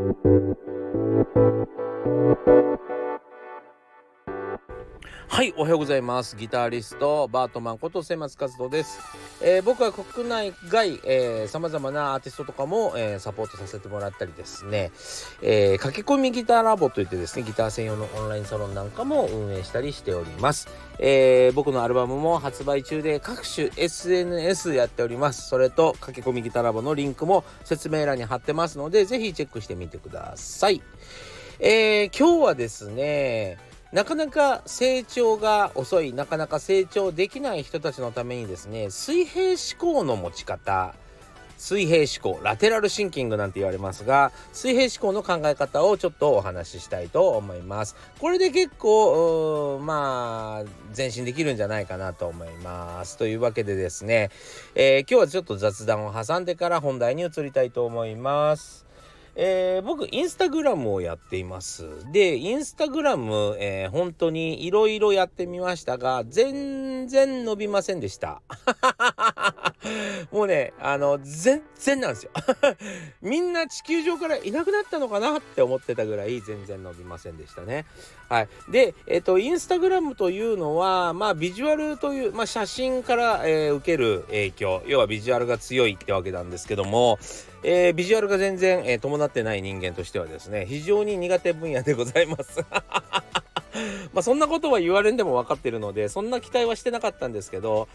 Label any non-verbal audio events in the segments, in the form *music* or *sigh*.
Thank you. はい、おはようございます。ギタリスト、バートマンこと末松和人です。えー、僕は国内外、えー、様々なアーティストとかも、えー、サポートさせてもらったりですね、えー、駆け込みギターラボといってですね、ギター専用のオンラインサロンなんかも運営したりしております。えー、僕のアルバムも発売中で各種 SNS やっております。それと、駆け込みギターラボのリンクも説明欄に貼ってますので、ぜひチェックしてみてください。えー、今日はですね、なかなか成長が遅い、なかなか成長できない人たちのためにですね、水平思考の持ち方、水平思考、ラテラルシンキングなんて言われますが、水平思考の考え方をちょっとお話ししたいと思います。これで結構、まあ、前進できるんじゃないかなと思います。というわけでですね、えー、今日はちょっと雑談を挟んでから本題に移りたいと思います。えー、僕、インスタグラムをやっています。で、インスタグラム、えー、本当にいろいろやってみましたが、全然伸びませんでした。*laughs* もうね、あの、全然なんですよ。*laughs* みんな地球上からいなくなったのかなって思ってたぐらい全然伸びませんでしたね。はい。で、えっ、と、インスタグラムというのは、まあ、ビジュアルという、まあ、写真から、えー、受ける影響、要はビジュアルが強いってわけなんですけども、えー、ビジュアルが全然、えー、伴ってない人間としてはですね、非常に苦手分野でございます。*laughs* まあそんなことは言われんでも分かってるのでそんな期待はしてなかったんですけど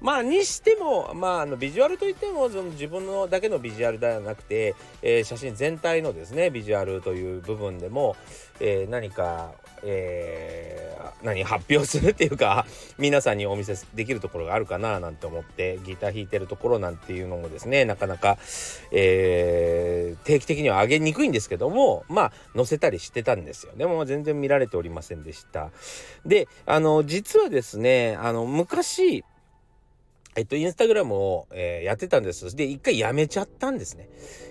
まあにしてもまああのビジュアルといってもその自分のだけのビジュアルではなくて、えー、写真全体のですねビジュアルという部分でも、えー、何かえー、何発表するっていうか *laughs* 皆さんにお見せできるところがあるかななんて思ってギター弾いてるところなんていうのもですねなかなか、えー、定期的には上げにくいんですけどもまあ載せたりしてたんですよ。でも全然見られておりませんでした。であの実はですねあの昔えっと、インスタグラムを、えー、やってたんです。で、一回やめちゃったんですね。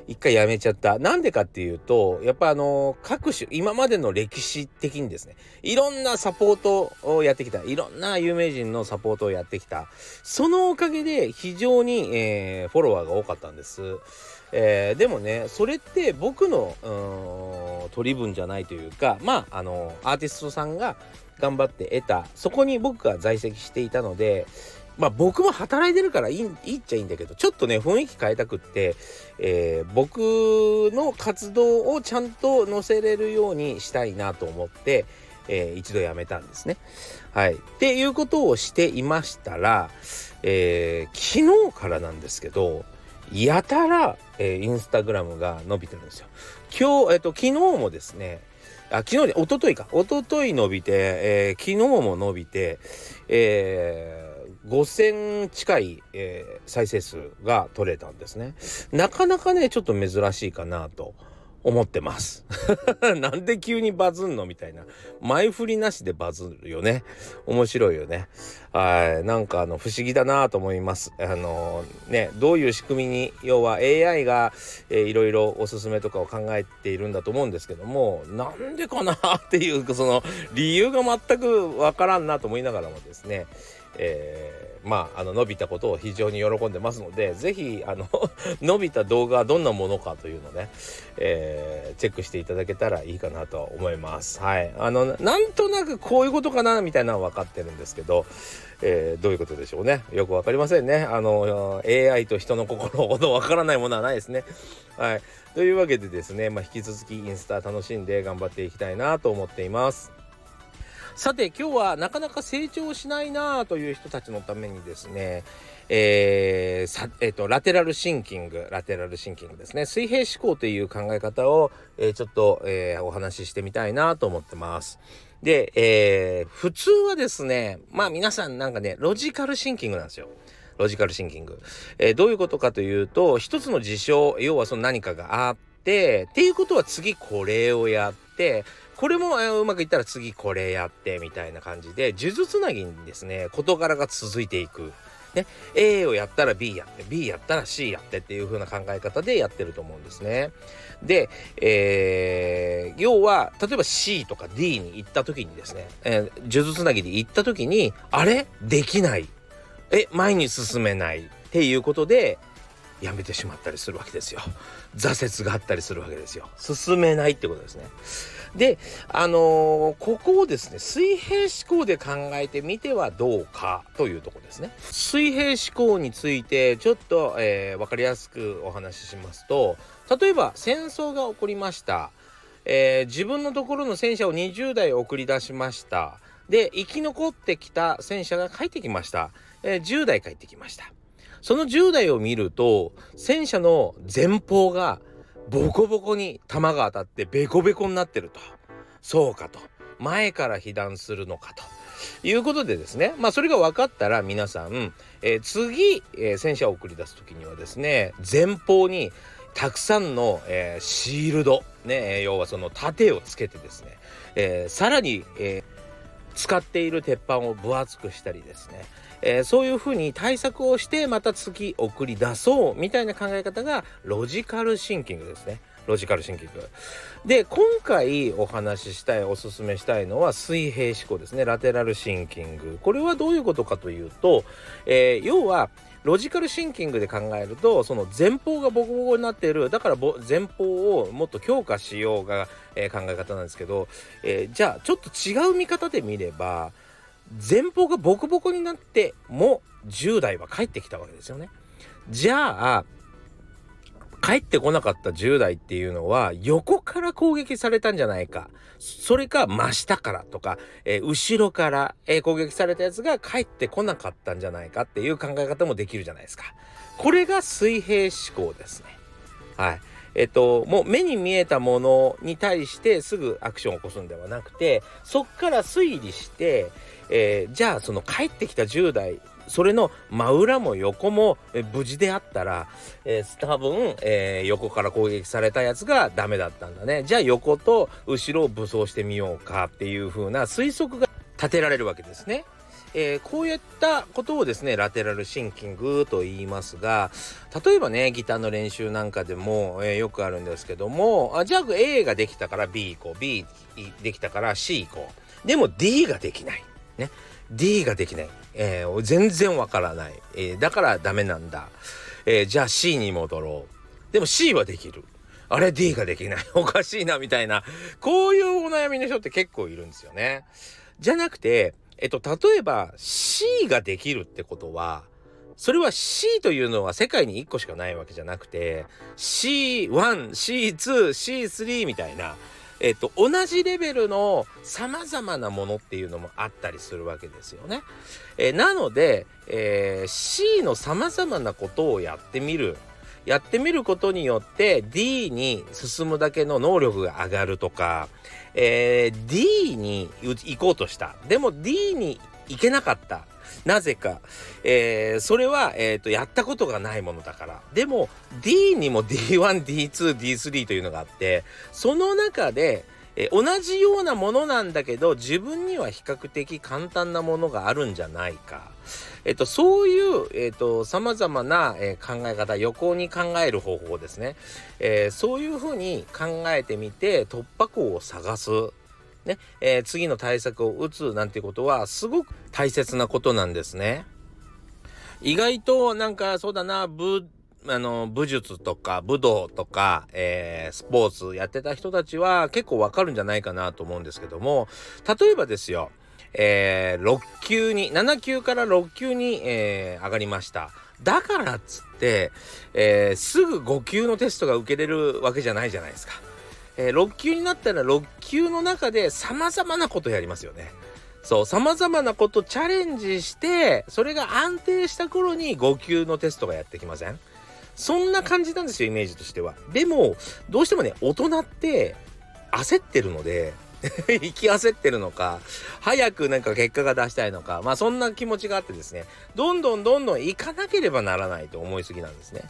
一回やめちゃった。なんでかっていうと、やっぱあのー、各種、今までの歴史的にですね、いろんなサポートをやってきた。いろんな有名人のサポートをやってきた。そのおかげで非常に、えー、フォロワーが多かったんです。えー、でもね、それって僕の、取り分じゃないというか、まあ、あのアーティストさんが頑張って得た、そこに僕が在籍していたので、まあ僕も働いてるからいいいいっちゃいいんだけど、ちょっとね、雰囲気変えたくって、えー、僕の活動をちゃんと載せれるようにしたいなと思って、えー、一度やめたんですね。はい。っていうことをしていましたら、えー、昨日からなんですけど、やたら、えー、インスタグラムが伸びてるんですよ。今日、えっ、と、昨日もですね、あ、昨日で、一昨日か。一昨日伸びて、えー、昨日も伸びて、えー、5000近い、えー、再生数が取れたんですね。なかなかね、ちょっと珍しいかなと思ってます。*laughs* なんで急にバズんのみたいな。前振りなしでバズるよね。面白いよね。はい。なんかあの、不思議だなと思います。あのー、ね、どういう仕組みに、要は AI が、えー、いろいろおすすめとかを考えているんだと思うんですけども、なんでかなっていう、その、理由が全くわからんなと思いながらもですね、えー、まあ、あの、伸びたことを非常に喜んでますので、ぜひ、あの *laughs* 伸びた動画はどんなものかというのね、えー、チェックしていただけたらいいかなと思います。はい。あの、なんとなくこういうことかな、みたいなのは分かってるんですけど、えー、どういうことでしょうね。よく分かりませんね。あの、AI と人の心ほど分からないものはないですね。はい。というわけでですね、まあ、引き続きインスタ楽しんで頑張っていきたいなと思っています。さて今日はなかなか成長しないなという人たちのためにですね、えーさえーと、ラテラルシンキングラテラルシンキングですね水平思考という考え方を、えー、ちょっと、えー、お話ししてみたいなと思ってます。で、えー、普通はですねまあ皆さんなんかねロジカルシンキングなんですよ。ロジカルシンキング。え、どういうことかというと一つの事象要はその何かがあってっていうことは次これをやってこれもうまくいったら次これやってみたいな感じで数珠つなぎにですね事柄が続いていく。ね、A をやったら B やって B やったら C やってっていう風な考え方でやってると思うんですね。で、えー、要は例えば C とか D に行った時にですね、えー、つなぎで行った時にあれ？できないえ前に進めないっていうことでやめてしまったりするわけですよ。挫折があったりするわけですよ。進めないってことですね。であのー、ここをですね水平思考で考えてみてはどうかというとこですね。水平思考についてちょっと、えー、分かりやすくお話ししますと例えば戦争が起こりました。えー、自分のところの戦車を20台送り出しました。で生き残ってきた戦車が帰ってきました、えー、10台帰ってきました。その10台を見ると戦車の前方がボコボコに弾が当たってベコベコになってると。そうかと。前から被弾するのかと。いうことでですね。まあそれが分かったら皆さん、えー、次、えー、戦車を送り出す時にはですね前方にたくさんの、えー、シールド、ね、要はその盾をつけてですね、え、さらに、え、使っている鉄板を分厚くしたりですね、えー、そういうふうに対策をしてまた次送り出そうみたいな考え方がロジカルシンキングですね。ロジカルシンキング。で、今回お話ししたい、おすすめしたいのは水平思考ですね。ラテラルシンキング。これはどういうことかというと、えー、要は、ロジカルシンキングで考えるとその前方がボコボコになっているだから前方をもっと強化しようが、えー、考え方なんですけど、えー、じゃあちょっと違う見方で見れば前方がボコボコになっても10代は帰ってきたわけですよね。じゃあ帰ってこなかった10代っていうのは横から攻撃されたんじゃないか。それか真下からとか、えー、後ろから、攻撃されたやつが帰ってこなかったんじゃないかっていう考え方もできるじゃないですか。これが水平思考ですね。はい。えっと、もう目に見えたものに対してすぐアクションを起こすんではなくて、そっから推理して、えー、じゃあその帰ってきた10代それの真裏も横も無事であったら、えー、多分、えー、横から攻撃されたやつがダメだったんだね。じゃあ横と後ろを武装してみようかっていう風な推測が立てられるわけですね。えー、こういったことをですねラテラルシンキングと言いますが例えばねギターの練習なんかでも、えー、よくあるんですけどもあじゃあ A ができたから B 行こう。B できたから C 行こう。でも D ができない。ね。D ができない、えー、全然わからない、えー、だからダメなんだ、えー、じゃあ C に戻ろう。でも C はできる。あれ D ができない。*laughs* おかしいなみたいな。こういうお悩みの人って結構いるんですよね。じゃなくてえっと例えば C ができるってことはそれは C というのは世界に1個しかないわけじゃなくて C1、C2、C3 みたいな。えっと、同じレベルの様々なものっていうのもあったりするわけですよね。えー、なので、えー、C の様々なことをやってみる。やってみることによって D に進むだけの能力が上がるとか、えー、D に行こうとした。でも D に行けなかった。なぜか、えー、それは、えーと、やったことがないものだからでも D にも D1D2D3 というのがあってその中で、え、同じようなものなんだけど自分には比較的簡単なものがあるんじゃないか。えっと、そういう、えっと、様々な、え、考え方、横に考える方法ですね。えー、そういうふうに考えてみて、突破口を探す。ね、えー、次の対策を打つなんてことはすごく大切なことなんですね。意外となんかそうだな、武、あの、武術とか武道とか、えー、スポーツやってた人たちは結構わかるんじゃないかなと思うんですけども、例えばですよ、えー、6級に、7級から6級に、えー、上がりました。だからっつって、えー、すぐ5級のテストが受けれるわけじゃないじゃないですか。えー、6級になったら6級の中で様々なことやりますよね。そう、様々なことチャレンジして、それが安定した頃に5級のテストがやってきません？そんな感じなんですよ、イメージとしては。でも、どうしてもね、大人って焦ってるので、*laughs* 行き焦ってるのか、早くなんか結果が出したいのか、まあそんな気持ちがあってですね、どんどんどんどん行かなければならないと思いすぎなんですね。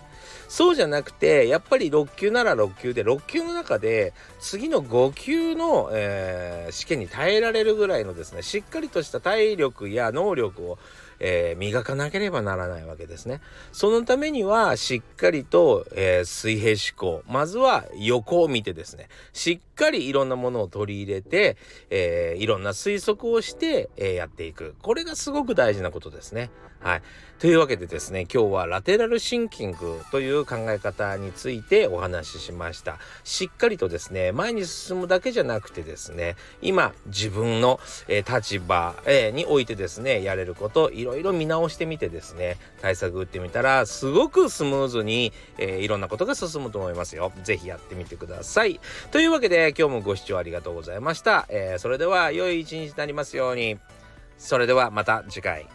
そうじゃなくて、やっぱり6級なら6級で、6級の中で次の5級の、えー、試験に耐えられるぐらいのですね、しっかりとした体力や能力を、えー、磨かなければならないわけですね。そのためにはしっかりと、えー、水平思考まずは横を見てですねしっかりいろんなものを取り入れて、えー、いろんな推測をして、えやっていくこれがすごく大事なことですね。はい。というわけでですね、今日はラテラルシンキングという考え方についてお話ししました。しっかりとですね、前に進むだけじゃなくてですね、今自分の、え、立場、えー、においてですね、やれること、いろいろ見直してみてですね、対策打ってみたら、すごくスムーズに、えー、いろんなことが進むと思いますよ。是非やってみてください。というわけで、今日もご視聴ありがとうございました。えそれでは、良い一日になりますように。それではまた次回。